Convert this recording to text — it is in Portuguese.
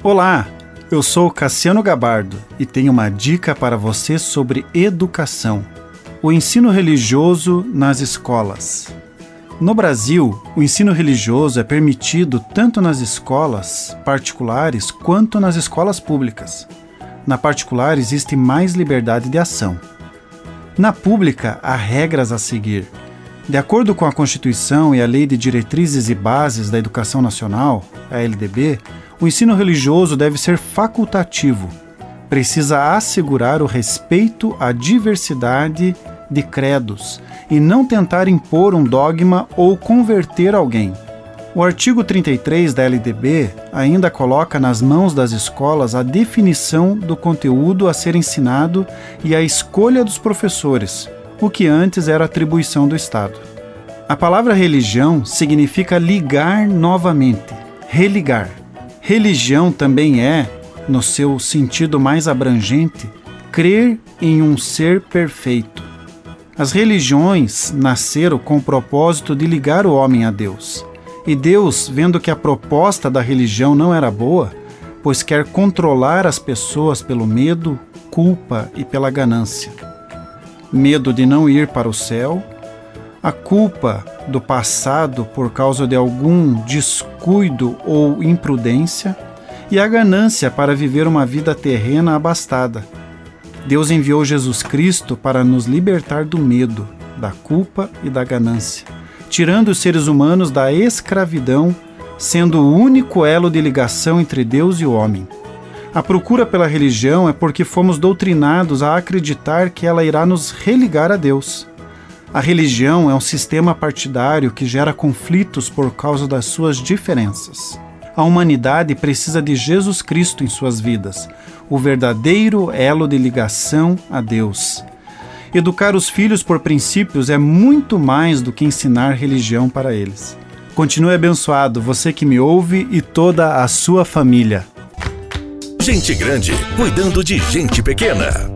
Olá, eu sou Cassiano Gabardo e tenho uma dica para você sobre educação: o ensino religioso nas escolas. No Brasil, o ensino religioso é permitido tanto nas escolas particulares quanto nas escolas públicas. Na particular, existe mais liberdade de ação. Na pública, há regras a seguir. De acordo com a Constituição e a Lei de Diretrizes e Bases da Educação Nacional, a LDB, o ensino religioso deve ser facultativo. Precisa assegurar o respeito à diversidade de credos e não tentar impor um dogma ou converter alguém. O artigo 33 da LDB ainda coloca nas mãos das escolas a definição do conteúdo a ser ensinado e a escolha dos professores, o que antes era atribuição do Estado. A palavra religião significa ligar novamente, religar. Religião também é, no seu sentido mais abrangente, crer em um ser perfeito. As religiões nasceram com o propósito de ligar o homem a Deus. E Deus, vendo que a proposta da religião não era boa, pois quer controlar as pessoas pelo medo, culpa e pela ganância. Medo de não ir para o céu, a culpa do passado por causa de algum descuido ou imprudência, e a ganância para viver uma vida terrena abastada. Deus enviou Jesus Cristo para nos libertar do medo, da culpa e da ganância tirando os seres humanos da escravidão, sendo o único elo de ligação entre Deus e o homem. A procura pela religião é porque fomos doutrinados a acreditar que ela irá nos religar a Deus. A religião é um sistema partidário que gera conflitos por causa das suas diferenças. A humanidade precisa de Jesus Cristo em suas vidas, o verdadeiro elo de ligação a Deus. Educar os filhos por princípios é muito mais do que ensinar religião para eles. Continue abençoado, você que me ouve e toda a sua família. Gente grande cuidando de gente pequena.